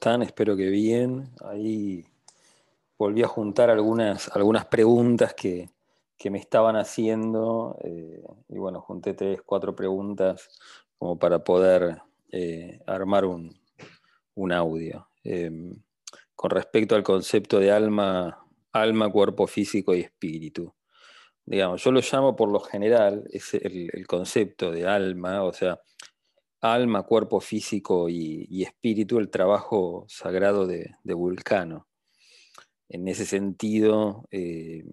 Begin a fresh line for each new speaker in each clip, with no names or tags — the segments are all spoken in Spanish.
están? Espero que bien. Ahí volví a juntar algunas, algunas preguntas que, me estaban haciendo. Eh, y bueno, junté tres, cuatro preguntas como para poder eh, armar un, audio. Em, con respecto al concepto de alma, alma, cuerpo físico y espíritu. Digamos, yo lo llamo por lo general, es el concepto de alma, o sea, alma, cuerpo físico y, espíritu, el trabajo sagrado de, Vulcano. En ese sentido, eh,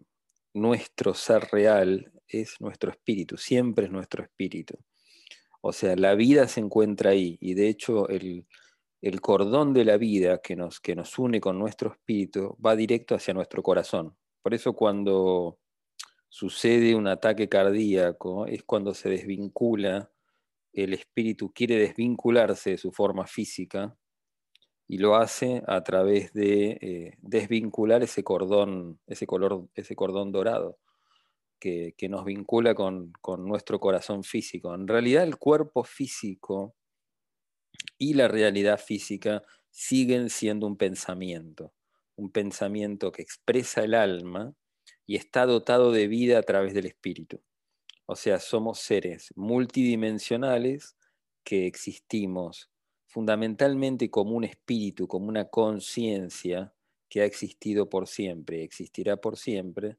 nuestro ser real es nuestro espíritu, siempre es nuestro espíritu. O sea, la vida se encuentra ahí y de hecho el, cordón de la vida que nos, que nos une con nuestro espíritu va directo hacia nuestro corazón. Por eso cuando sucede un ataque cardíaco es cuando se desvincula el espíritu quiere desvincularse de su forma física y lo hace a través de eh, desvincular ese cordón, ese, color, ese cordón dorado que, nos vincula con, nuestro corazón físico. En realidad el cuerpo físico y la realidad física siguen siendo un pensamiento, un pensamiento que expresa el alma y está dotado de vida a través del espíritu. O sea, somos seres multidimensionales que existimos fundamentalmente como un espíritu, como una conciencia que ha existido por siempre, existirá por siempre,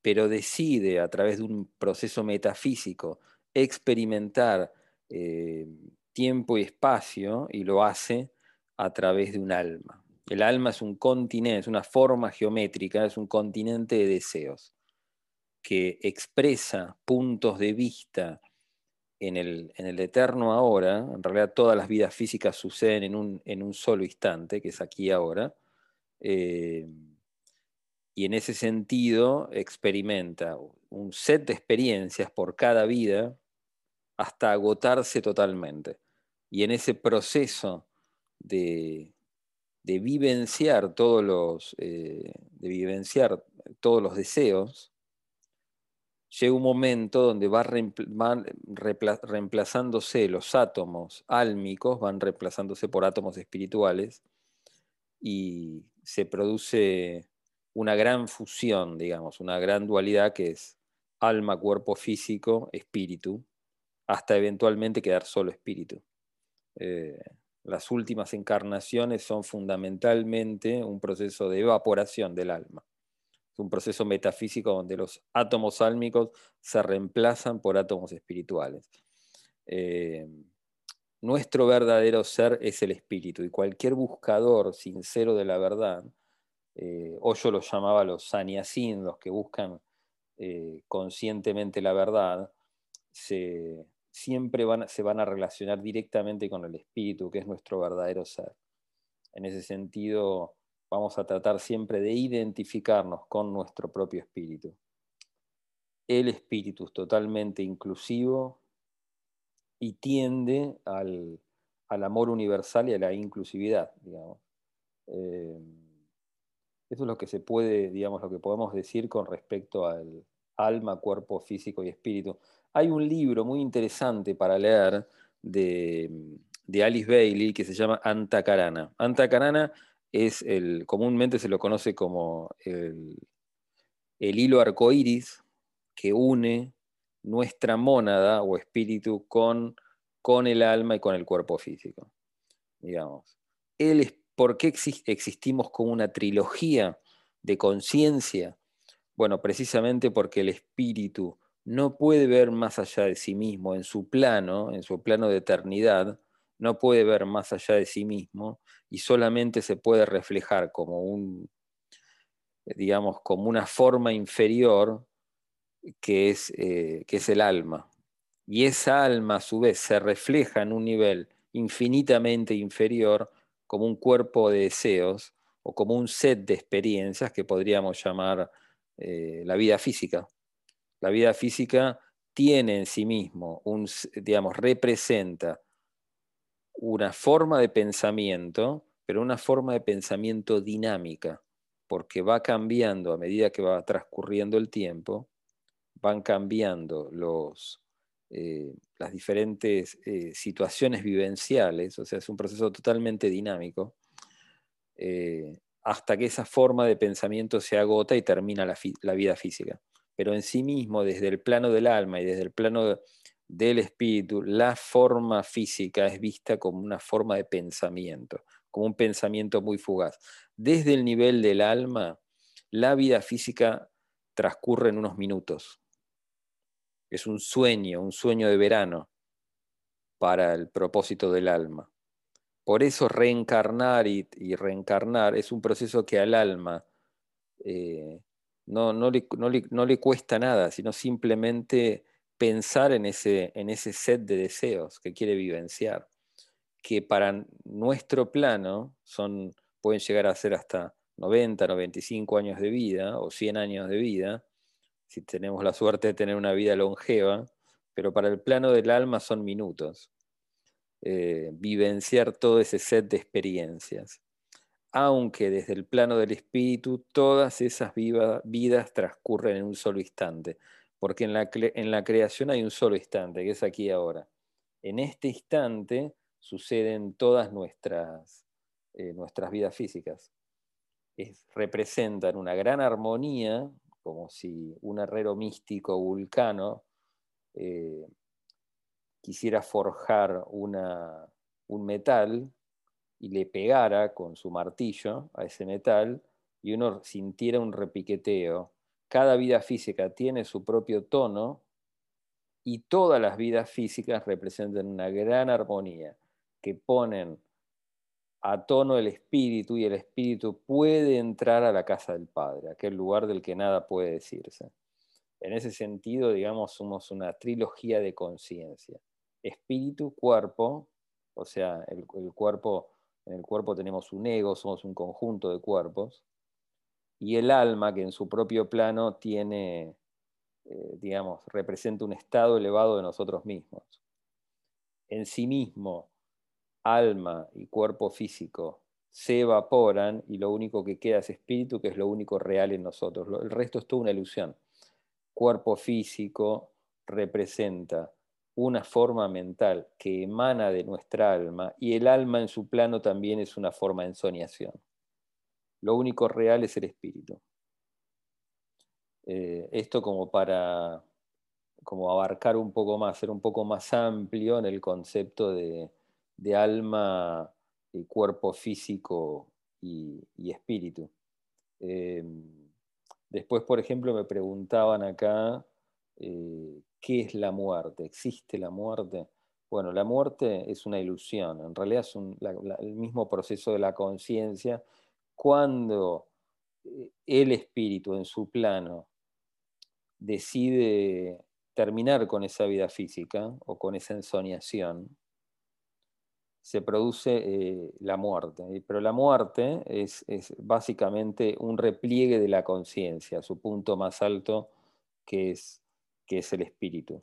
pero decide a través de un proceso metafísico experimentar eh, tiempo y espacio y lo hace a través de un alma. El alma es un continente, es una forma geométrica, es un continente de deseos que expresa puntos de vista en el, eterno ahora, en realidad todas las vidas físicas suceden en un, en un solo instante, que es aquí ahora, eh, y en ese sentido experimenta un set de experiencias por cada vida hasta agotarse totalmente. Y en ese proceso de, vivenciar todos los, eh, de vivenciar todos los deseos, llega un momento donde va van reemplazándose los átomos álmicos, van reemplazándose por átomos espirituales y se produce una gran fusión, digamos, una gran dualidad que es alma, cuerpo físico, espíritu, hasta eventualmente quedar solo espíritu. Eh, las últimas encarnaciones son fundamentalmente un proceso de evaporación del alma. Es un proceso metafísico donde los átomos álmicos se reemplazan por átomos espirituales. Eh, nuestro verdadero ser es el espíritu y cualquier buscador sincero de la verdad, eh, o yo lo llamaba los saniasin, los que buscan eh, conscientemente la verdad, siempre se van a relacionar directamente con el espíritu, que es nuestro verdadero ser. En ese sentido, vamos a tratar siempre de identificarnos con nuestro propio espíritu. El espíritu es totalmente inclusivo y tiende al, amor universal y a la inclusividad, eh, eso es lo que se puede, digamos, lo que podemos decir con respecto al alma, cuerpo, físico y espíritu. Hay un libro muy interesante para leer de, de Alice Bailey que se llama Antacarana. Antacarana es el, comúnmente se lo conoce como el, hilo arcoíris que une nuestra mónada o espíritu con, con el alma y con el cuerpo físico. Digamos. ¿Por qué existimos como una trilogía de conciencia? Bueno, precisamente porque el espíritu no puede ver más allá de sí mismo en su plano, en su plano de eternidad, no puede ver más allá de sí mismo y solamente se puede reflejar como un, digamos, como una forma inferior que es, eh, que es el alma. Y esa alma a su vez se refleja en un nivel infinitamente inferior como un cuerpo de deseos o como un set de experiencias que podríamos llamar eh, la vida física. La vida física tiene en sí mismo, un, digamos, representa una forma de pensamiento, pero una forma de pensamiento dinámica, porque va cambiando a medida que va transcurriendo el tiempo, van cambiando los, eh, las diferentes eh, situaciones vivenciales, o sea, es un proceso totalmente dinámico, eh, hasta que esa forma de pensamiento se agota y termina la, vida física. Pero en sí mismo, desde el plano del alma y desde el plano del espíritu, la forma física es vista como una forma de pensamiento, como un pensamiento muy fugaz. Desde el nivel del alma, la vida física transcurre en unos minutos. Es un sueño, un sueño de verano para el propósito del alma. Por eso reencarnar y, reencarnar es un proceso que al alma eh, no, le, cuesta nada, sino simplemente pensar en ese, en ese set de deseos que quiere vivenciar, que para nuestro plano son, pueden llegar a ser hasta 90, 95 años de vida o 100 años de vida, si tenemos la suerte de tener una vida longeva, pero para el plano del alma son minutos. Eh, vivenciar todo ese set de experiencias. Aunque desde el plano del espíritu todas esas vidas transcurren en un solo instante, porque en la, creación hay un solo instante, que es aquí ahora. En este instante suceden todas nuestras, eh, nuestras vidas físicas. representan una gran armonía, como si un herrero místico vulcano eh, quisiera forjar un metal y le pegara con su martillo a ese metal y uno sintiera un repiqueteo. Cada vida física tiene su propio tono y todas las vidas físicas representan una gran armonía que ponen a tono el espíritu y el espíritu puede entrar a la casa del Padre, aquel lugar del que nada puede decirse. En ese sentido, digamos, somos una trilogía de conciencia espíritu, cuerpo, o sea, el, cuerpo, en el cuerpo tenemos un ego, somos un conjunto de cuerpos, y el alma que en su propio plano tiene, eh, digamos, representa un estado elevado de nosotros mismos. En sí mismo, alma y cuerpo físico se evaporan y lo único que queda es espíritu, que es lo único real en nosotros. El resto es toda una ilusión. Cuerpo físico representa una forma mental que emana de nuestra alma y el alma en su plano también es una forma de ensoñación. Lo único real es el espíritu. Eh, esto como para como abarcar un poco más, ser un poco más amplio en el concepto de, alma, y cuerpo físico y, espíritu. Eh, después, por ejemplo, me preguntaban acá eh, ¿Qué es la muerte? ¿Existe la muerte? Bueno, la muerte es una ilusión, en realidad es el mismo proceso de la conciencia. Cuando eh, el espíritu en su plano decide terminar con esa vida física o con esa ensoñación, se produce eh, la muerte. Pero la muerte es, básicamente un repliegue de la conciencia, su punto más alto, que es que es el espíritu.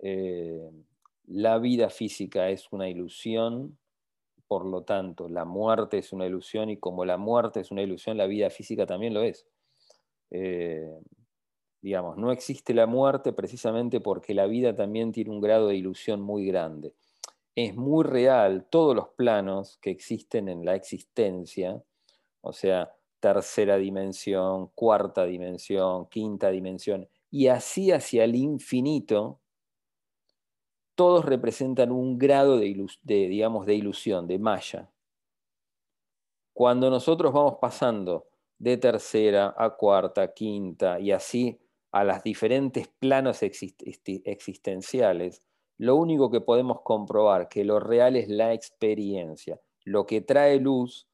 Eh, la vida física es una ilusión, por lo tanto, la muerte es una ilusión y como la muerte es una ilusión, la vida física también lo es. Eh, digamos, no existe la muerte precisamente porque la vida también tiene un grado de ilusión muy grande. Es muy real todos los planos que existen en la existencia, o sea, tercera dimensión, cuarta dimensión, quinta dimensión, y así hacia el infinito, todos representan un grado de, ilusión, de malla. Cuando nosotros vamos pasando de tercera a cuarta, quinta y así a las diferentes planos existenciales, lo único que podemos comprobar que lo real es la experiencia, lo que trae luz,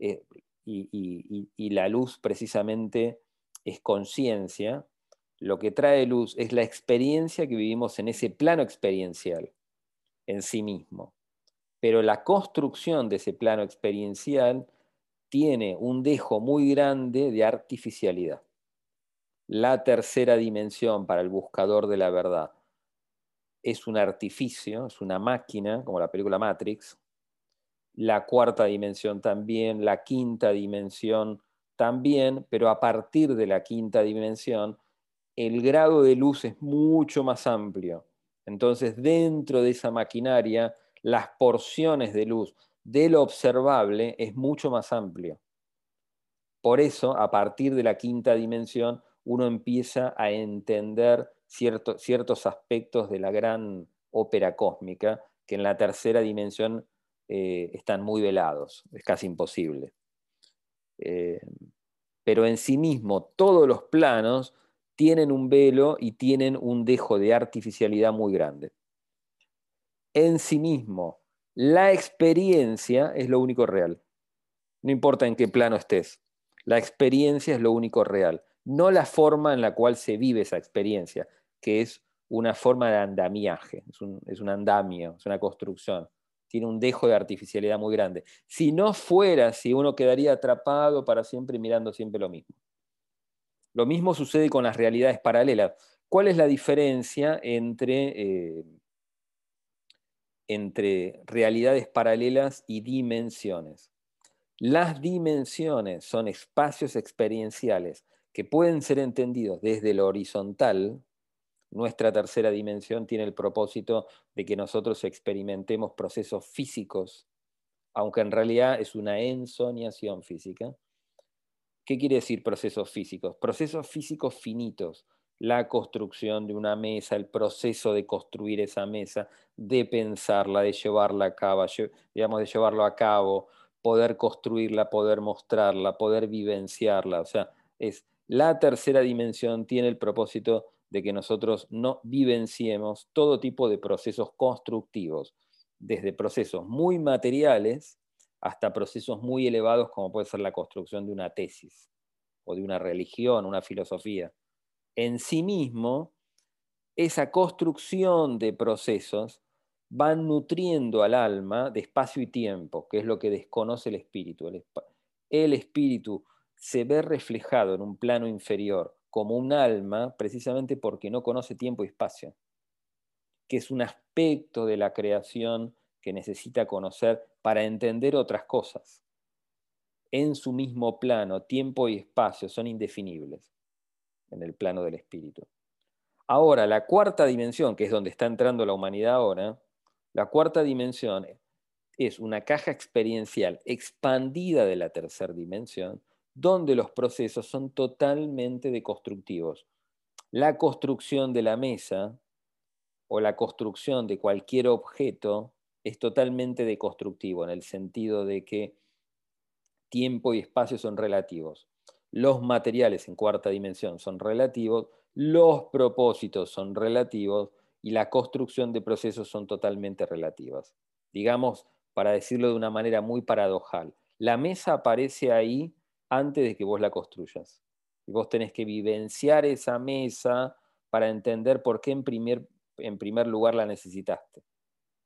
eh, y la luz precisamente es conciencia, lo que trae luz es la experiencia que vivimos en ese plano experiencial en sí mismo. Pero la construcción de ese plano experiencial tiene un dejo muy grande de artificialidad. La tercera dimensión para el buscador de la verdad es un artificio, es una máquina, como la película Matrix. La cuarta dimensión también, la quinta dimensión también, pero a partir de la quinta dimensión el grado de luz es mucho más amplio Entonces, dentro de esa maquinaria, las porciones de luz de lo observable es mucho más amplio. Por eso, a partir de la quinta dimensión, uno empieza a entender ciertos aspectos de la gran ópera cósmica que en la tercera dimensión eh, están muy velados, es casi imposible. Eh, pero en sí mismo todos los planos tienen un velo y tienen un dejo de artificialidad muy grande. En sí mismo, la experiencia es lo único real. No importa en qué plano estés, la experiencia es lo único real, no la forma en la cual se vive esa experiencia, que es una forma de andamiaje, es un, andamio, es una construcción tiene un dejo de artificialidad muy grande. Si no fuera, si uno quedaría atrapado para siempre mirando siempre lo mismo. Lo mismo sucede con las realidades paralelas. ¿Cuál es la diferencia entre, eh, entre realidades paralelas y dimensiones? Las dimensiones son espacios experienciales que pueden ser entendidos desde lo horizontal, nuestra tercera dimensión tiene el propósito de que nosotros experimentemos procesos físicos, aunque en realidad es una ensoñación física. ¿Qué quiere decir procesos físicos? Procesos físicos finitos, la construcción de una mesa, el proceso de construir esa mesa, de pensarla, de llevarla a cabo, digamos, de llevarlo a cabo, poder construirla, poder mostrarla, poder vivenciarla. O sea, es la tercera dimensión tiene el propósito de que nosotros no vivenciemos todo tipo de procesos constructivos, desde procesos muy materiales hasta procesos muy elevados como puede ser la construcción de una tesis o de una religión, una filosofía. En sí mismo, esa construcción de procesos van nutriendo al alma de espacio y tiempo, que es lo que desconoce el espíritu. El, espíritu se ve reflejado en un plano inferior como un alma precisamente porque no conoce tiempo y espacio, que es un aspecto de la creación que necesita conocer para entender otras cosas. En su mismo plano, tiempo y espacio son indefinibles en el plano del espíritu. Ahora, la cuarta dimensión, que es donde está entrando la humanidad ahora, la cuarta dimensión es una caja experiencial expandida de la tercera dimensión, donde los procesos son totalmente deconstructivos. La construcción de la mesa o la construcción de cualquier objeto es totalmente deconstructivo en el sentido de que tiempo y espacio son relativos. Los materiales en cuarta dimensión son relativos, los propósitos son relativos y la construcción de procesos son totalmente relativas. Digamos, para decirlo de una manera muy paradojal, la mesa aparece ahí antes de que vos la construyas. Y vos tenés que vivenciar esa mesa para entender por qué en primer, en primer lugar la necesitaste.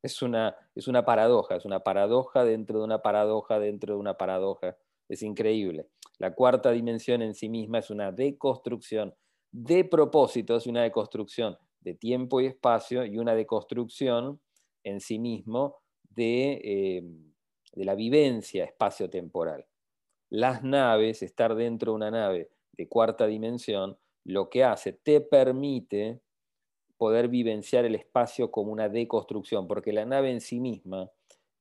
Es una, es una paradoja, es una paradoja dentro de una paradoja dentro de una paradoja. Es increíble. La cuarta dimensión en sí misma es una deconstrucción de propósitos y una deconstrucción de tiempo y espacio y una deconstrucción en sí mismo de, eh, de la vivencia espacio-temporal las naves, estar dentro de una nave de cuarta dimensión, lo que hace, te permite poder vivenciar el espacio como una deconstrucción, porque la nave en sí misma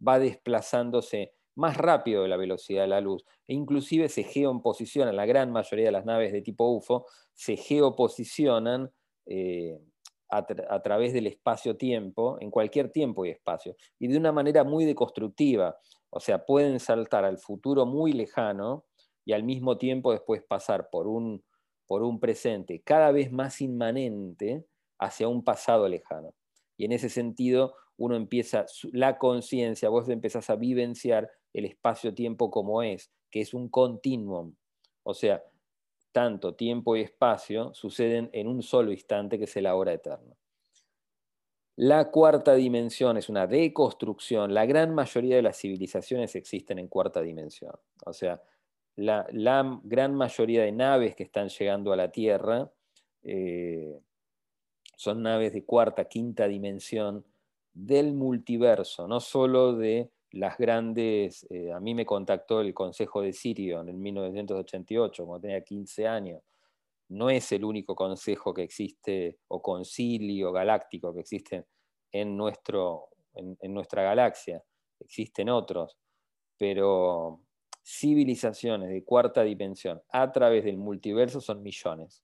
va desplazándose más rápido de la velocidad de la luz, e inclusive se geoposicionan, la gran mayoría de las naves de tipo UFO se geoposicionan eh, a, través del espacio-tiempo, en cualquier tiempo y espacio, y de una manera muy deconstructiva. O sea, pueden saltar al futuro muy lejano y al mismo tiempo después pasar por un, por un presente cada vez más inmanente hacia un pasado lejano. Y en ese sentido, uno empieza, la conciencia, vos empezás a vivenciar el espacio-tiempo como es, que es un continuum. O sea, tanto tiempo y espacio suceden en un solo instante que es el ahora eterno. La cuarta dimensión es una deconstrucción. La gran mayoría de las civilizaciones existen en cuarta dimensión. O sea, la, gran mayoría de naves que están llegando a la Tierra eh, son naves de cuarta, quinta dimensión del multiverso, no solo de las grandes... Eh, a mí me contactó el Consejo de Sirio en 1988, cuando tenía 15 años no es el único consejo que existe o concilio galáctico que existe en, nuestro, en, nuestra galaxia, existen otros, pero civilizaciones de cuarta dimensión a través del multiverso son millones.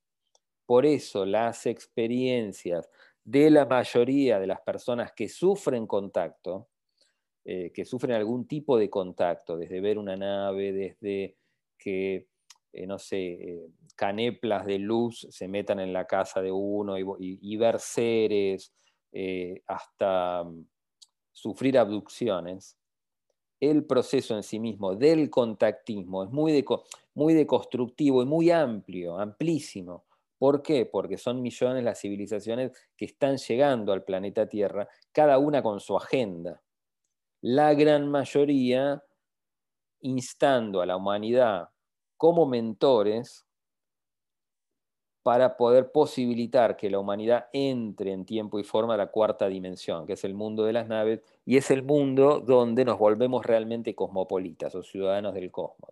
Por eso las experiencias de la mayoría de las personas que sufren contacto, eh, que sufren algún tipo de contacto, desde ver una nave, desde que eh, no sé, eh, caneplas de luz se metan en la casa de uno y, ver seres, hasta mm, sufrir abducciones, el proceso en sí mismo del contactismo es muy, muy deconstructivo y muy amplio, amplísimo. ¿Por qué? Porque son millones las civilizaciones que están llegando al planeta Tierra, cada una con su agenda. La gran mayoría instando a la humanidad como mentores para poder posibilitar que la humanidad entre en tiempo y forma a la cuarta dimensión, que es el mundo de las naves, y es el mundo donde nos volvemos realmente cosmopolitas o ciudadanos del cosmos.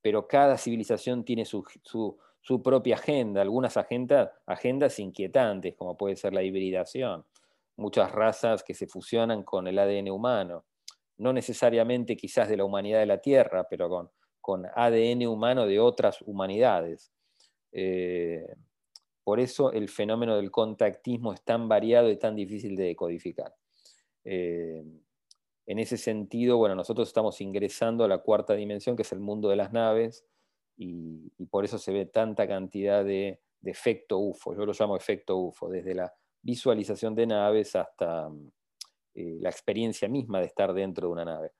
Pero cada civilización tiene su, propia agenda, algunas agendas, agendas inquietantes, como puede ser la hibridación, muchas razas que se fusionan con el ADN humano, no necesariamente quizás de la humanidad de la Tierra, pero con con ADN humano de otras humanidades. Eh, por eso el fenómeno del contactismo es tan variado y tan difícil de decodificar. Eh, en ese sentido, bueno, nosotros estamos ingresando a la cuarta dimensión, que es el mundo de las naves, y, por eso se ve tanta cantidad de, efecto UFO. Yo lo llamo efecto UFO, desde la visualización de naves hasta eh, la experiencia misma de estar dentro de una nave.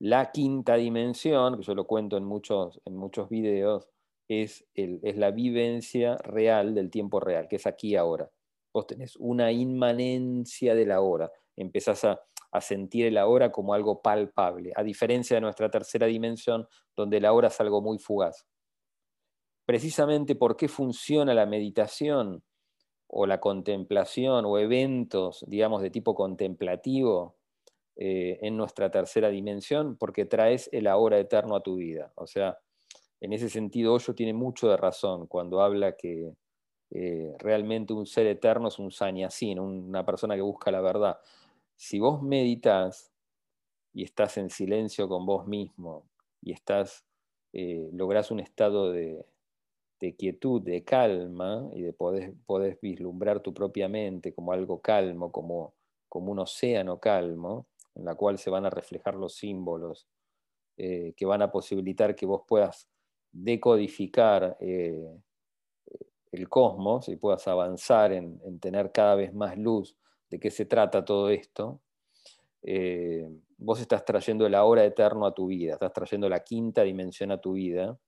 La quinta dimensión, que yo lo cuento en muchos, en muchos videos, es, es la vivencia real del tiempo real, que es aquí ahora. Vos tenés una inmanencia de la hora, empezás a, sentir el ahora como algo palpable, a diferencia de nuestra tercera dimensión, donde la hora es algo muy fugaz. Precisamente por qué funciona la meditación o la contemplación o eventos, digamos, de tipo contemplativo, eh, en nuestra tercera dimensión porque traes el ahora eterno a tu vida. O sea, en ese sentido, Hoyo tiene mucho de razón cuando habla que eh, realmente un ser eterno es un sanyasín, una persona que busca la verdad. Si vos meditas y estás en silencio con vos mismo y estás, eh, lográs un estado de, quietud, de calma y de poder, vislumbrar tu propia mente como algo calmo, como, como un océano calmo, en la cual se van a reflejar los símbolos eh, que van a posibilitar que vos puedas decodificar eh, el cosmos y puedas avanzar en, tener cada vez más luz de qué se trata todo esto, eh, vos estás trayendo el ahora eterno a tu vida, estás trayendo la quinta dimensión a tu vida,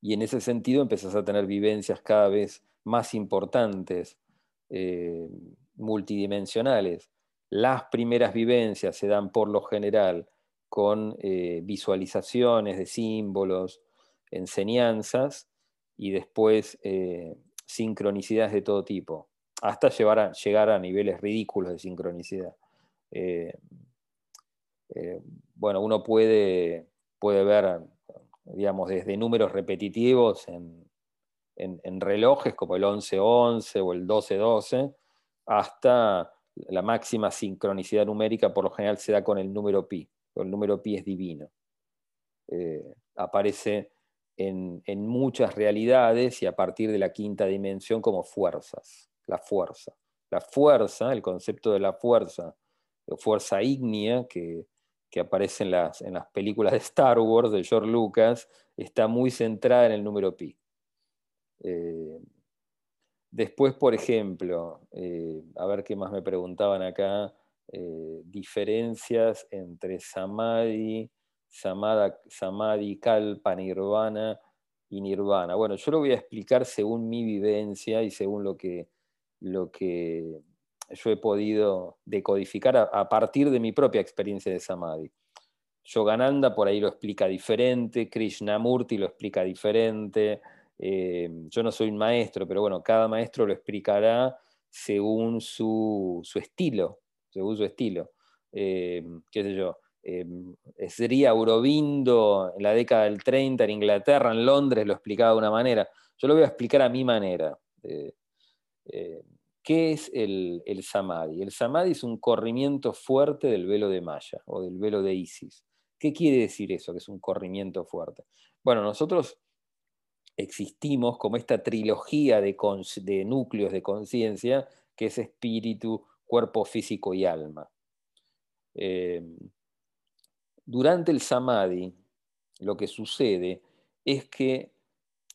y en ese sentido empezás a tener vivencias cada vez más importantes, multidimensionales, las primeras vivencias se dan por lo general con eh, visualizaciones de símbolos, enseñanzas y después eh, sincronicidades de todo tipo, hasta llegar a niveles ridículos de sincronicidad. Eh, bueno, uno puede, puede ver, digamos, desde números repetitivos en, relojes como el 1111 o el 1212, hasta la máxima sincronicidad numérica por lo general se da con el número pi, el número pi es divino. Eh, aparece en, muchas realidades y a partir de la quinta dimensión como fuerzas, la fuerza. La fuerza, el concepto de la fuerza, o fuerza ígnea que, aparece en las, en las películas de Star Wars de George Lucas, está muy centrada en el número pi. Eh, Después, por ejemplo, eh, a ver qué más me preguntaban acá, eh, diferencias entre samadhi, samadhi, kalpa, nirvana y nirvana. Bueno, yo lo voy a explicar según mi vivencia y según lo que, lo que yo he podido decodificar a, partir de mi propia experiencia de samadhi. Yogananda por ahí lo explica diferente, Krishnamurti lo explica diferente, eh, yo no soy un maestro, pero bueno, cada maestro lo explicará según su, estilo, según su estilo. Eh, qué sé yo, sería Aurobindo en la década del 30 en Inglaterra, en Londres, lo explicaba de una manera. Yo lo voy a explicar a mi manera. Eh, ¿Qué es el, samadhi? El samadhi es un corrimiento fuerte del velo de Maya o del velo de Isis. ¿Qué quiere decir eso, que es un corrimiento fuerte? Bueno, nosotros existimos como esta trilogía de, núcleos de conciencia que es espíritu, cuerpo físico y alma. Eh, durante el samadhi, lo que sucede es que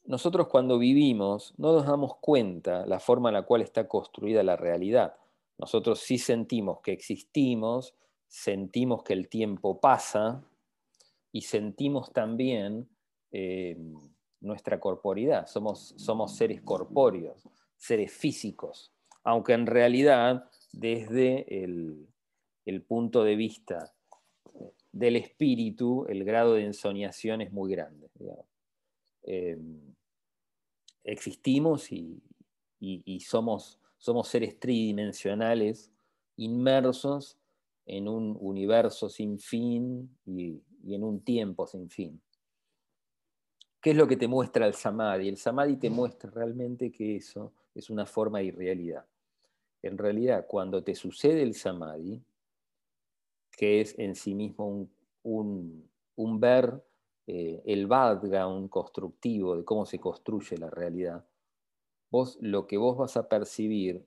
nosotros cuando vivimos no nos damos cuenta la forma en la cual está construida la realidad. Nosotros sí sentimos que existimos, sentimos que el tiempo pasa y sentimos también eh, nuestra corporidad. Somos, somos seres corpóreos, seres físicos, aunque en realidad desde el, punto de vista del espíritu, el grado de ensoñación es muy grande. Existimos y, somos, somos seres tridimensionales inmersos en un universo sin fin y, en un tiempo sin fin. ¿Qué es lo que te muestra el samadhi? El samadhi te muestra realmente que eso es una forma de irrealidad. En realidad, cuando te sucede el samadhi, que es en sí mismo un, un ver eh, el background constructivo de cómo se construye la realidad, vos lo que vos vas a percibir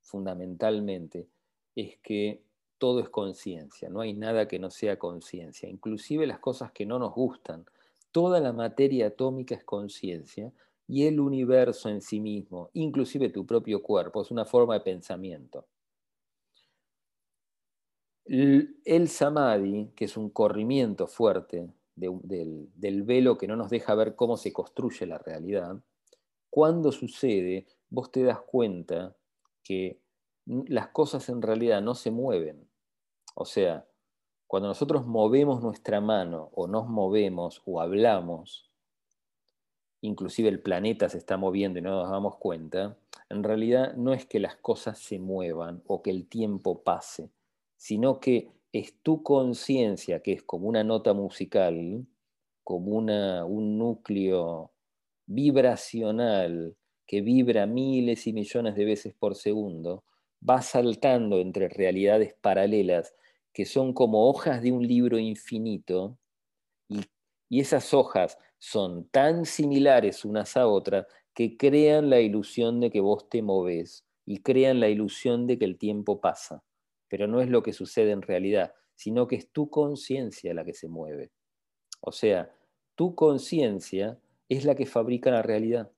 fundamentalmente es que todo es conciencia, no hay nada que no sea conciencia, inclusive las cosas que no nos gustan. Toda la materia atómica es conciencia y el universo en sí mismo, inclusive tu propio cuerpo, es una forma de pensamiento. El samadhi, que es un corrimiento fuerte del, velo que no nos deja ver cómo se construye la realidad, cuando sucede, vos te das cuenta que las cosas en realidad no se mueven. O sea, cuando nosotros movemos nuestra mano o nos movemos o hablamos, inclusive el planeta se está moviendo y no nos damos cuenta, en realidad no es que las cosas se muevan o que el tiempo pase, sino que es tu conciencia, que es como una nota musical, como un núcleo vibracional que vibra miles y millones de veces por segundo, va saltando entre realidades paralelas que son como hojas de un libro infinito y, y esas hojas son tan similares unas a otras que crean la ilusión de que vos te moves y crean la ilusión de que el tiempo pasa pero no es lo que sucede en realidad, sino que es tu conciencia la que se mueve. O sea, tu conciencia es la que fabrica la realidad.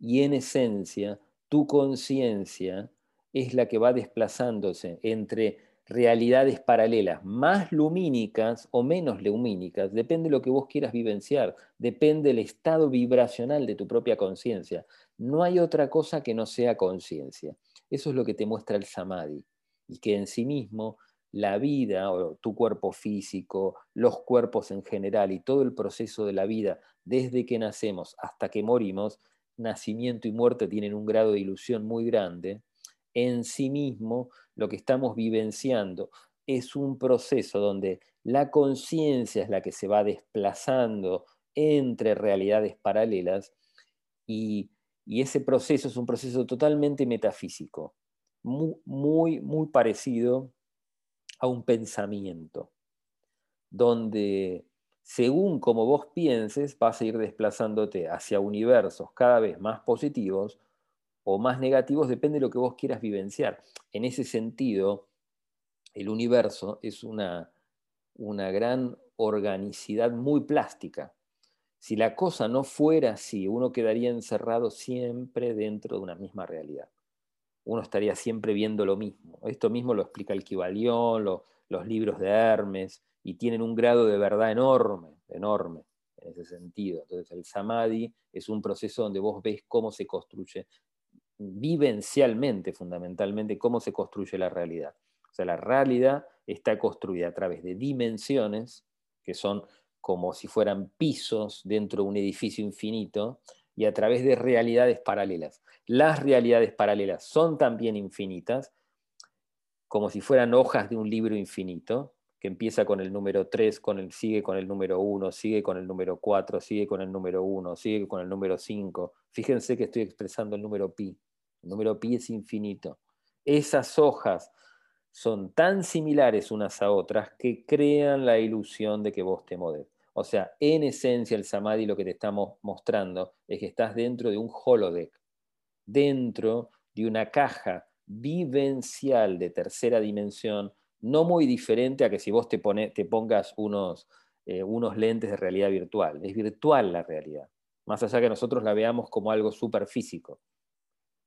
Y en esencia, tu conciencia es la que va desplazándose entre realidades paralelas, más lumínicas o menos lumínicas, depende de lo que vos quieras vivenciar, depende del estado vibracional de tu propia conciencia. No hay otra cosa que no sea conciencia. Eso es lo que te muestra el samadhi y que en sí mismo la vida o tu cuerpo físico, los cuerpos en general y todo el proceso de la vida desde que nacemos hasta que morimos, nacimiento y muerte tienen un grado de ilusión muy grande, en sí mismo lo que estamos vivenciando es un proceso donde la conciencia es la que se va desplazando entre realidades paralelas y, y ese proceso es un proceso totalmente metafísico muy, muy, parecido a un pensamiento, donde según como vos pienses, vas a ir desplazándote hacia universos cada vez más positivos o más negativos, depende de lo que vos quieras vivenciar. En ese sentido, el universo es una, una gran organicidad muy plástica. Si la cosa no fuera así, uno quedaría encerrado siempre dentro de una misma realidad uno estaría siempre viendo lo mismo. Esto mismo lo explica el Kibalión, los libros de Hermes, y tienen un grado de verdad enorme, enorme en ese sentido. Entonces el samadhi es un proceso donde vos ves cómo se construye vivencialmente, fundamentalmente, cómo se construye la realidad. O sea, la realidad está construida a través de dimensiones, que son como si fueran pisos dentro de un edificio infinito, y a través de realidades paralelas. Las realidades paralelas son también infinitas, como si fueran hojas de un libro infinito, que empieza con el número 3, con el, sigue con el número 1, sigue con el número 4, sigue con el número 1, sigue con el número 5. Fíjense que estoy expresando el número pi. El número pi es infinito. Esas hojas son tan similares unas a otras que crean la ilusión de que vos te modes. O sea, en esencia el samadhi lo que te estamos mostrando es que estás dentro de un holodeck, dentro de una caja vivencial de tercera dimensión no muy diferente a que si vos te, te pongas unos, eh, unos lentes de realidad virtual. Es virtual la realidad, más allá que nosotros la veamos como algo superfísico.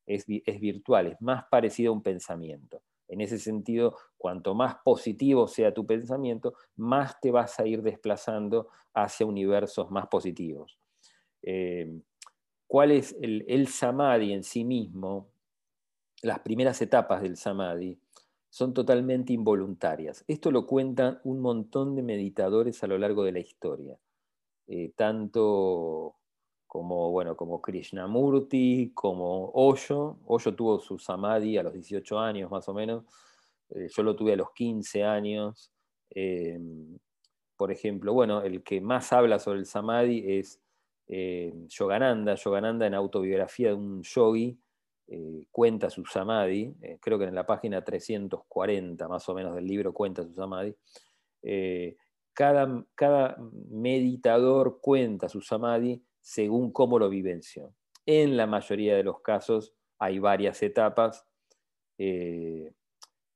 Es, es virtual, es más parecido a un pensamiento. En ese sentido, cuanto más positivo sea tu pensamiento, más te vas a ir desplazando hacia universos más positivos. Eh, ¿Cuál es el, samadhi en sí mismo? Las primeras etapas del samadhi son totalmente involuntarias. Esto lo cuentan un montón de meditadores a lo largo de la historia, eh, tanto como, bueno, como Krishnamurti, como Osho. Osho tuvo su samadhi a los 18 años más o menos, eh, yo lo tuve a los 15 años. Em, por ejemplo, bueno, el que más habla sobre el samadhi es eh, Yogananda, Yogananda en autobiografía de un yogi, eh, cuenta su samadhi, eh, creo que en la página 340 más o menos del libro cuenta su samadhi, cada, cada, meditador cuenta su samadhi según cómo lo vivenció. En la mayoría de los casos hay varias etapas.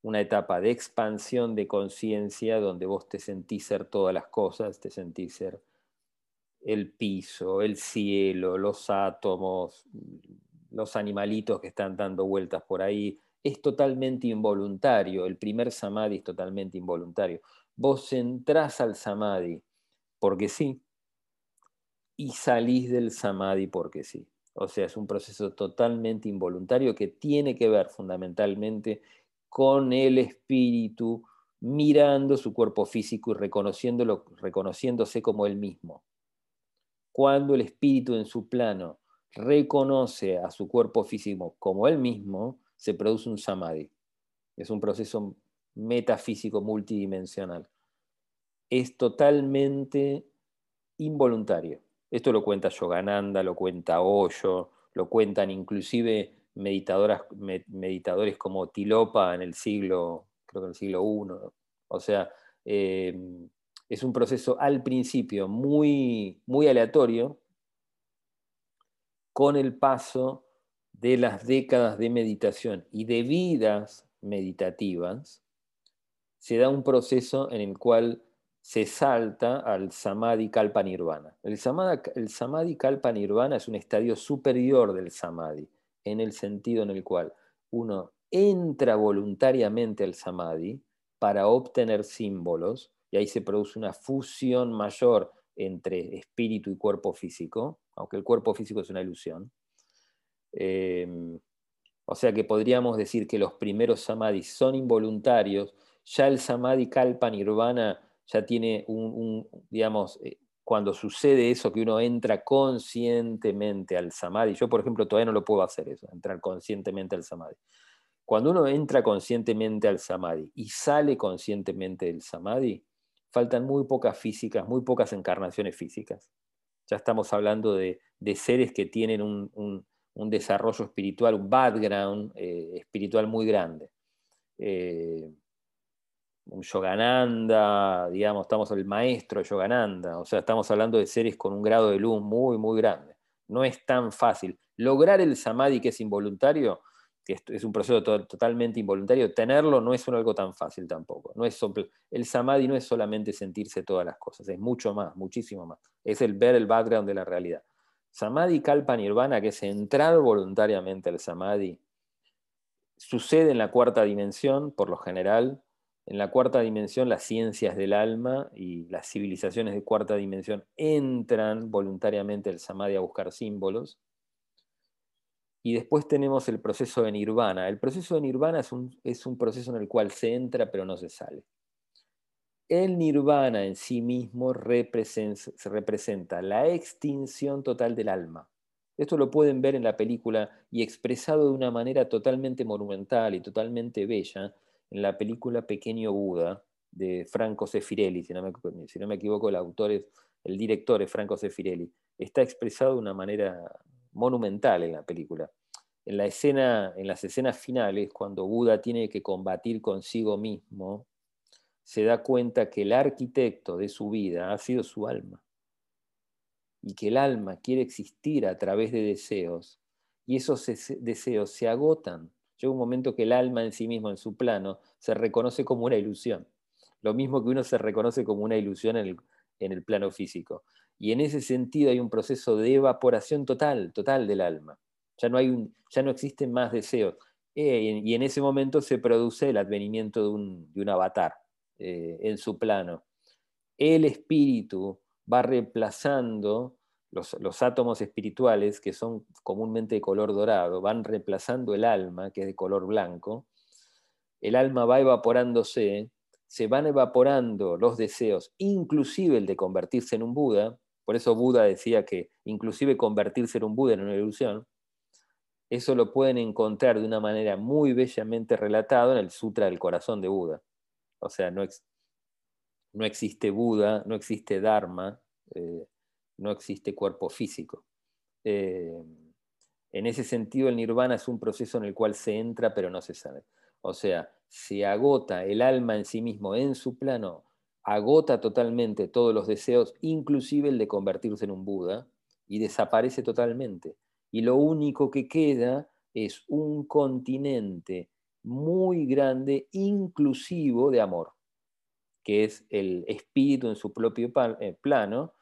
una etapa de expansión de conciencia donde vos te sentís ser todas las cosas, te sentís ser el piso, el cielo, los átomos, los animalitos que están dando vueltas por ahí. Es totalmente involuntario, el primer samadhi es totalmente involuntario. Vos entrás al samadhi porque sí y salís del samadhi porque sí. O sea, es un proceso totalmente involuntario que tiene que ver fundamentalmente con el espíritu mirando su cuerpo físico y reconociéndolo, reconociéndose como él mismo. Cuando el espíritu en su plano reconoce a su cuerpo físico como él mismo, se produce un samadhi. Es un proceso metafísico multidimensional. Es totalmente involuntario. Esto lo cuenta Yogananda, lo cuenta Osho, lo cuentan inclusive meditadoras, meditadores como Tilopa en el siglo, creo que en el siglo I. O sea, eh, es un proceso al principio muy, muy aleatorio, con el paso de las décadas de meditación y de vidas meditativas, se da un proceso en el cual se salta al Samadhi Kalpa Nirvana. El Samadhi, el samadhi Kalpa Nirvana es un estadio superior del Samadhi, en el sentido en el cual uno entra voluntariamente al Samadhi para obtener símbolos, y ahí se produce una fusión mayor entre espíritu y cuerpo físico, aunque el cuerpo físico es una ilusión. Eh, o sea que podríamos decir que los primeros samadhis son involuntarios, ya el samadhi kalpa nirvana ya tiene un, digamos, eh, cuando sucede eso que uno entra conscientemente al samadhi, yo por ejemplo todavía no lo puedo hacer eso, entrar conscientemente al samadhi. Cuando uno entra conscientemente al samadhi y sale conscientemente del samadhi, faltan muy pocas físicas, muy pocas encarnaciones físicas. Ya estamos hablando de, seres que tienen un, desarrollo espiritual, un background eh, espiritual muy grande. Eh, un Yogananda, digamos, estamos el maestro Yogananda, o sea, estamos hablando de seres con un grado de luz muy, muy grande. No es tan fácil. Lograr el samadhi que es involuntario es un proceso totalmente involuntario, tenerlo no es algo tan fácil tampoco. No es el samadhi no es solamente sentirse todas las cosas, es mucho más, muchísimo más. Es el ver el background de la realidad. Samadhi kalpa nirvana, que es entrar voluntariamente al samadhi, sucede en la cuarta dimensión, por lo general. En la cuarta dimensión, las ciencias del alma y las civilizaciones de cuarta dimensión entran voluntariamente al samadhi a buscar símbolos y después tenemos el proceso de nirvana. El proceso de nirvana es un, es un proceso en el cual se entra pero no se sale. El nirvana en sí mismo representa, representa la extinción total del alma. Esto lo pueden ver en la película y expresado de una manera totalmente monumental y totalmente bella en la película Pequeño Buda de Franco Sefirelli, si no, me, si no me equivoco, el autor es, el director es Franco Sefirelli, está expresado de una manera monumental en la película. En, la escena, en las escenas finales, cuando Buda tiene que combatir consigo mismo, se da cuenta que el arquitecto de su vida ha sido su alma y que el alma quiere existir a través de deseos y esos deseos se agotan. Llega un momento que el alma en sí mismo, en su plano, se reconoce como una ilusión. Lo mismo que uno se reconoce como una ilusión en el, plano físico. Y en ese sentido hay un proceso de evaporación total, total del alma. Ya no, hay un, ya no existen más deseos. Eh, y en ese momento se produce el advenimiento de un, avatar eh, en su plano. El espíritu va reemplazando los, átomos espirituales, que son comúnmente de color dorado, van reemplazando el alma, que es de color blanco. El alma va evaporándose, se van evaporando los deseos, inclusive el de convertirse en un Buda. Por eso Buda decía que inclusive convertirse en un Buda en una ilusión. Eso lo pueden encontrar de una manera muy bellamente relatado en el Sutra del Corazón de Buda. O sea, no, no existe Buda, no existe Dharma, eh, no existe cuerpo físico. Eh, en ese sentido, el nirvana es un proceso en el cual se entra pero no se sale. O sea, se agota el alma en sí mismo, en su plano, agota totalmente todos los deseos, inclusive el de convertirse en un Buda, y desaparece totalmente. Y lo único que queda es un continente muy grande, inclusivo de amor, que es el espíritu en su propio eh, plano,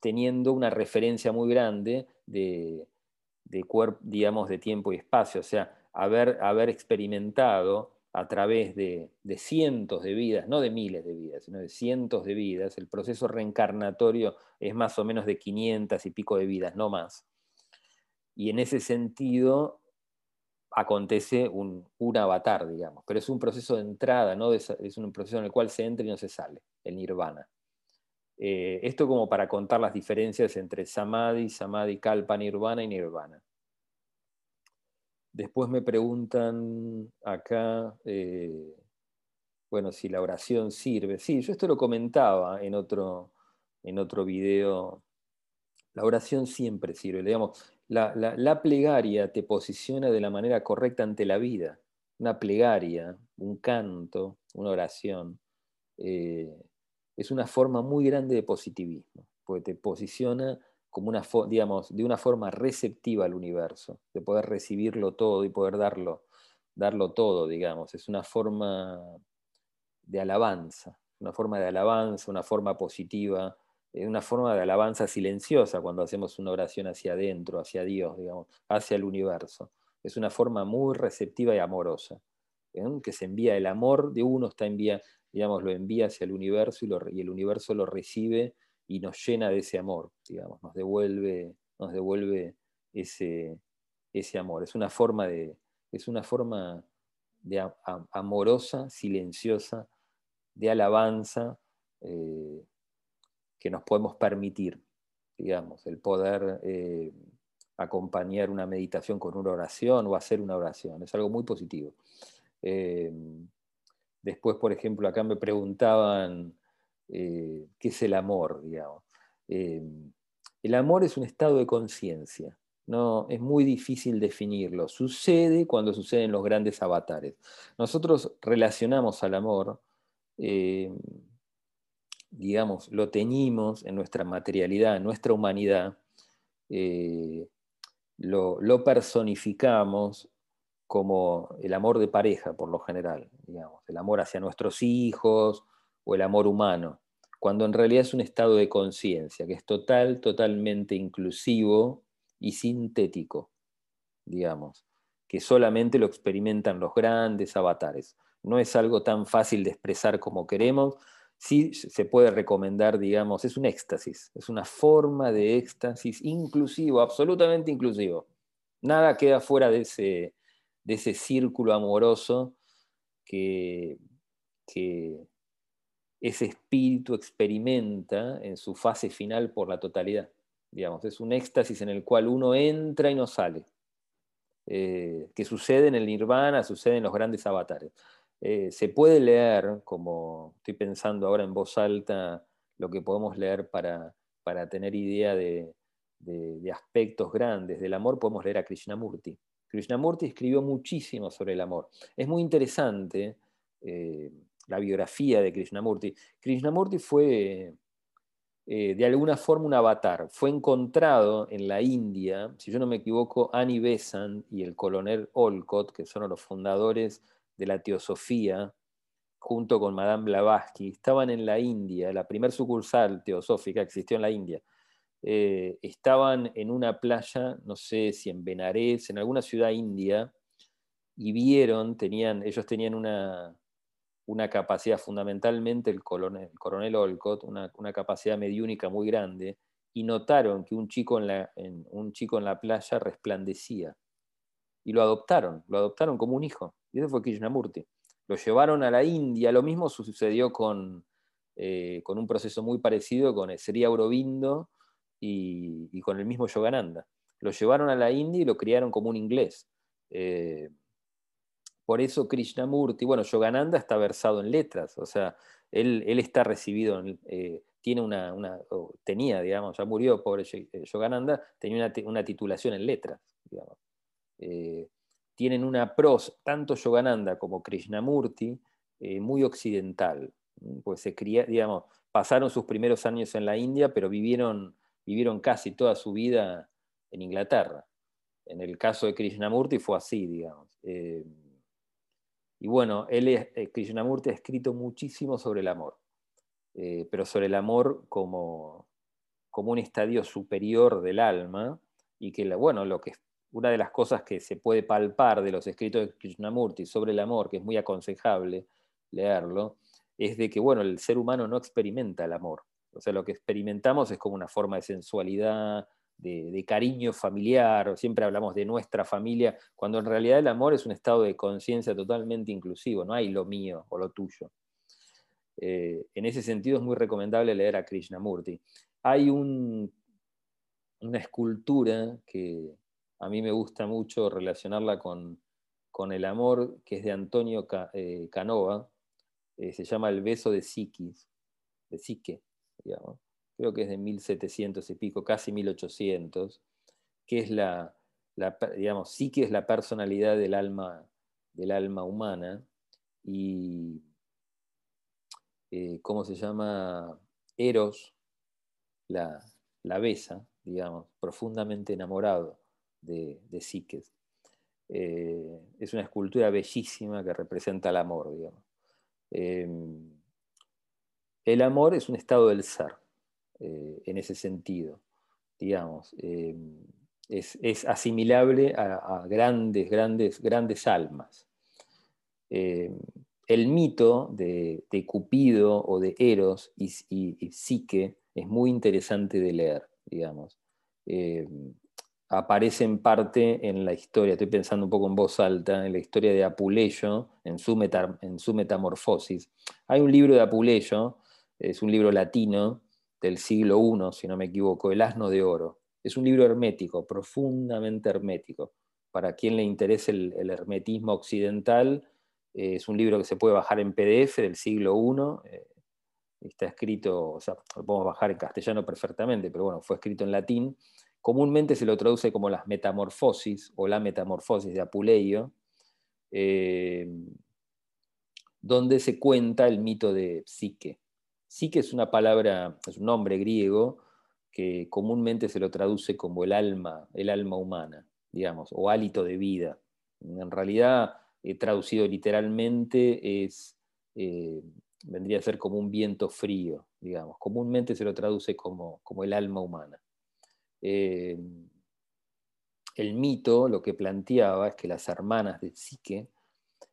teniendo una referencia muy grande de, de, digamos, de tiempo y espacio, o sea, haber, haber experimentado a través de, cientos de vidas, no de miles de vidas, sino de cientos de vidas, el proceso reencarnatorio es más o menos de 500 y pico de vidas, no más. Y en ese sentido acontece un, un avatar, digamos, pero es un proceso de entrada, ¿no? es un proceso en el cual se entra y no se sale, el nirvana. Eh, esto como para contar las diferencias entre samadhi, samadhi kalpa, nirvana y nirvana. Después me preguntan acá, eh, bueno, si la oración sirve. Sí, yo esto lo comentaba en otro, en otro video. La oración siempre sirve. Digamos, la, plegaria te posiciona de la manera correcta ante la vida. Una plegaria, un canto, una oración. Eh, es una forma muy grande de positivismo, porque te posiciona como una, digamos, de una forma receptiva al universo, de poder recibirlo todo y poder darlo, darlo todo, digamos. Es una forma de alabanza, una forma de alabanza, una forma positiva, eh, una forma de alabanza silenciosa cuando hacemos una oración hacia adentro, hacia Dios, digamos, hacia el universo. Es una forma muy receptiva y amorosa, ¿eh? que se envía el amor de uno, está envía, digamos, lo envía hacia el universo y, el universo lo recibe y nos llena de ese amor, digamos, nos devuelve, nos devuelve ese, ese amor. Es una forma de, es una forma de amorosa, silenciosa, de alabanza eh, que nos podemos permitir, digamos, el poder eh, acompañar una meditación con una oración o hacer una oración. Es algo muy positivo. Eh, Después, por ejemplo, acá me preguntaban eh, qué es el amor, digamos. Eh, el amor es un estado de conciencia, no es muy difícil definirlo. Sucede cuando suceden los grandes avatares. Nosotros relacionamos al amor, eh, digamos, lo teñimos en nuestra materialidad, en nuestra humanidad, lo personificamos como el amor de pareja, por lo general, digamos, el amor hacia nuestros hijos o el amor humano, cuando en realidad es un estado de conciencia que es total, totalmente inclusivo y sintético, digamos, que solamente lo experimentan los grandes avatares. No es algo tan fácil de expresar como queremos, sí se puede recomendar, digamos, es un éxtasis, es una forma de éxtasis inclusivo, absolutamente inclusivo. Nada queda fuera de ese, de ese círculo amoroso que, ese espíritu experimenta en su fase final por la totalidad. Digamos, es un éxtasis en el cual uno entra y no sale. Eh, que sucede en el nirvana, sucede en los grandes avatares. eh, se puede leer, como estoy pensando ahora en voz alta, lo que podemos leer para, tener idea de, aspectos grandes del amor, podemos leer a Krishnamurti. Krishnamurti escribió muchísimo sobre el amor. Es muy interesante eh, la biografía de Krishnamurti. Krishnamurti fue eh, de alguna forma un avatar. Fue encontrado en la India, si yo no me equivoco, Annie Besant y el coronel Olcott, que son los fundadores de la teosofía, junto con Madame Blavatsky, estaban en la India, la primer sucursal teosófica existió en la India. Eh, estaban en una playa, no sé si en Benares, en alguna ciudad india, y vieron, tenían, ellos tenían una, una capacidad, fundamentalmente el coronel, Olcott, una, capacidad mediúnica muy grande, y notaron que un chico en, la, un chico en la playa resplandecía. Y lo adoptaron, lo adoptaron como un hijo. Y ese fue Krishnamurti. Lo llevaron a la India, lo mismo sucedió con, eh, con un proceso muy parecido con Sri Aurobindo y, con el mismo Yogananda. Lo llevaron a la India y lo criaron como un inglés. Eh, por eso Krishnamurti, bueno, Yogananda está versado en letras, o sea, él, está recibido, eh, tiene una, tenía, digamos, ya murió, pobre Yogananda, tenía una, titulación en letras, digamos tienen una prosa, tanto Yogananda como Krishnamurti, eh, muy occidental. Pues se cría, digamos, pasaron sus primeros años en la India, pero vivieron, vivieron casi toda su vida en Inglaterra. En el caso de Krishnamurti fue así, digamos. Eh, y bueno, él eh, Krishnamurti ha escrito muchísimo sobre el amor, pero sobre el amor como, como un estadio superior del alma, y que bueno, lo que una de las cosas que se puede palpar de los escritos de Krishnamurti sobre el amor, que es muy aconsejable leerlo, es de que, bueno, el ser humano no experimenta el amor. O sea, lo que experimentamos es como una forma de sensualidad, de, cariño familiar, siempre hablamos de nuestra familia, cuando en realidad el amor es un estado de conciencia totalmente inclusivo, no hay lo mío o lo tuyo. Eh, en ese sentido es muy recomendable leer a Krishnamurti. Hay una escultura que, a mí me gusta mucho relacionarla con, el amor, que es de Antonio eh, Canova, eh, se llama El beso de Psiquis, de Psique, digamos. Creo que es de 1700 y pico, casi 1800, que es la, digamos, Psique es la personalidad del alma, del alma humana, y, eh, ¿cómo se llama? Eros la, la besa, digamos, profundamente enamorado de, de eh, es una escultura bellísima que representa el amor, em, el amor es un estado del ser, eh, en ese sentido, digamos. Em, es, asimilable a, grandes, grandes, grandes almas. Em, el mito de, Cupido o de Eros y, Psique es muy interesante de leer, digamos aparece en parte en la historia, estoy pensando un poco en voz alta, en la historia de Apuleyo, en su, en su metamorfosis. Hay un libro de Apuleyo, es un libro latino del siglo I, si no me equivoco, El asno de oro. Es un libro hermético, profundamente hermético. Para quien le interese el, hermetismo occidental, eh, es un libro que se puede bajar en PDF del siglo I. Eh, está escrito, o sea, lo podemos bajar en castellano perfectamente, pero bueno, fue escrito en latín Comúnmente se lo traduce como las metamorfosis o la metamorfosis de Apuleio, eh, donde se cuenta el mito de Psique. Psique es una palabra, es un nombre griego que comúnmente se lo traduce como el alma, el alma humana, digamos, o hálito de vida. En realidad, traducido literalmente, es, eh, vendría a ser como un viento frío, digamos. Comúnmente se lo traduce como, como el alma humana. Eh, el mito lo que planteaba es que las hermanas de Psique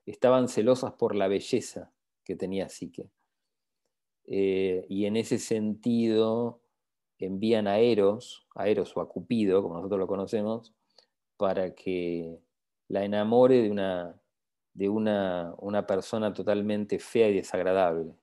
estaban celosas por la belleza que tenía Psique. Eh, y en ese sentido envían a Eros, a Eros o a Cupido, como nosotros lo conocemos, para que la enamore de una, de una, una persona totalmente fea y desagradable.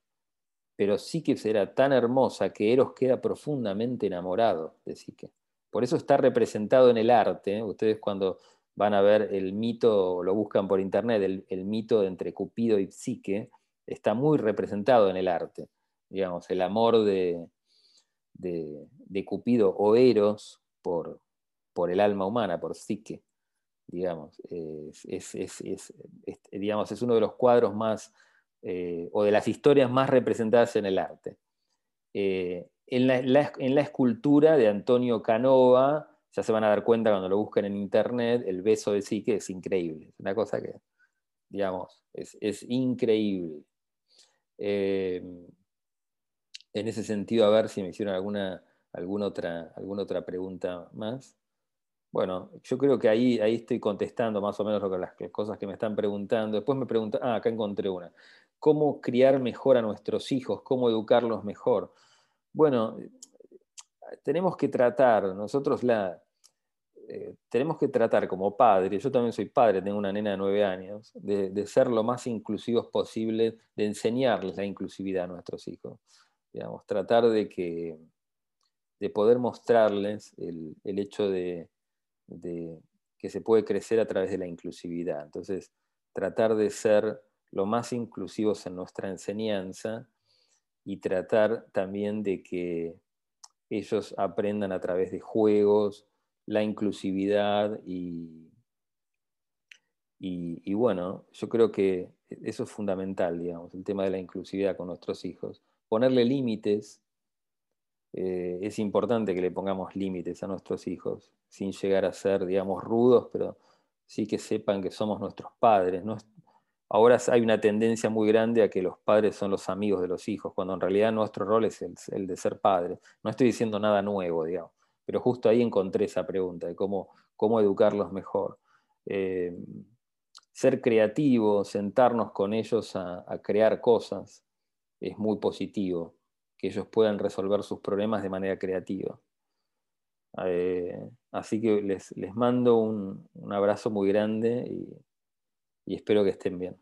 Pero Psique era tan hermosa que Eros queda profundamente enamorado de Psique. Por eso está representado en el arte. Ustedes cuando van a ver el mito, lo buscan por internet, el, mito entre Cupido y Psique, está muy representado en el arte. Digamos, el amor de, de, Cupido o Eros por, por el alma humana, por Psique digamos, es, digamos, es uno de los cuadros más, eh, o de las historias más representadas en el arte. Eh, en, la, escultura de Antonio Canova, ya se van a dar cuenta cuando lo busquen en internet, el beso de Psique es increíble, es una cosa que, digamos, es, increíble. Eh, en ese sentido, a ver si me hicieron alguna, alguna, otra, alguna otra pregunta más. Bueno, yo creo que ahí, ahí estoy contestando más o menos lo las, cosas que me están preguntando. Después me preguntan, ah, acá encontré una. ¿Cómo criar mejor a nuestros hijos? ¿Cómo educarlos mejor? Bueno, tenemos que tratar, nosotros la, eh, tenemos que tratar como padres, yo también soy padre, tengo una nena de nueve años, de, ser lo más inclusivos posible, de enseñarles la inclusividad a nuestros hijos. Digamos, tratar de que de poder mostrarles el hecho de, que se puede crecer a través de la inclusividad. Entonces, tratar de ser lo más inclusivos en nuestra enseñanza y tratar también de que ellos aprendan a través de juegos la inclusividad y, y, bueno, yo creo que eso es fundamental, digamos, el tema de la inclusividad con nuestros hijos. Ponerle límites eh, es importante que le pongamos límites a nuestros hijos, sin llegar a ser, digamos, rudos, pero sí que sepan que somos nuestros padres. Ahora hay una tendencia muy grande a que los padres son los amigos de los hijos, cuando en realidad nuestro rol es el, de ser padres. No estoy diciendo nada nuevo, digamos, pero justo ahí encontré esa pregunta de cómo, cómo educarlos mejor. Eh, ser creativos, sentarnos con ellos a crear cosas, es muy positivo que ellos puedan resolver sus problemas de manera creativa. Eh, así que les, les mando un, abrazo muy grande y espero que estén bien.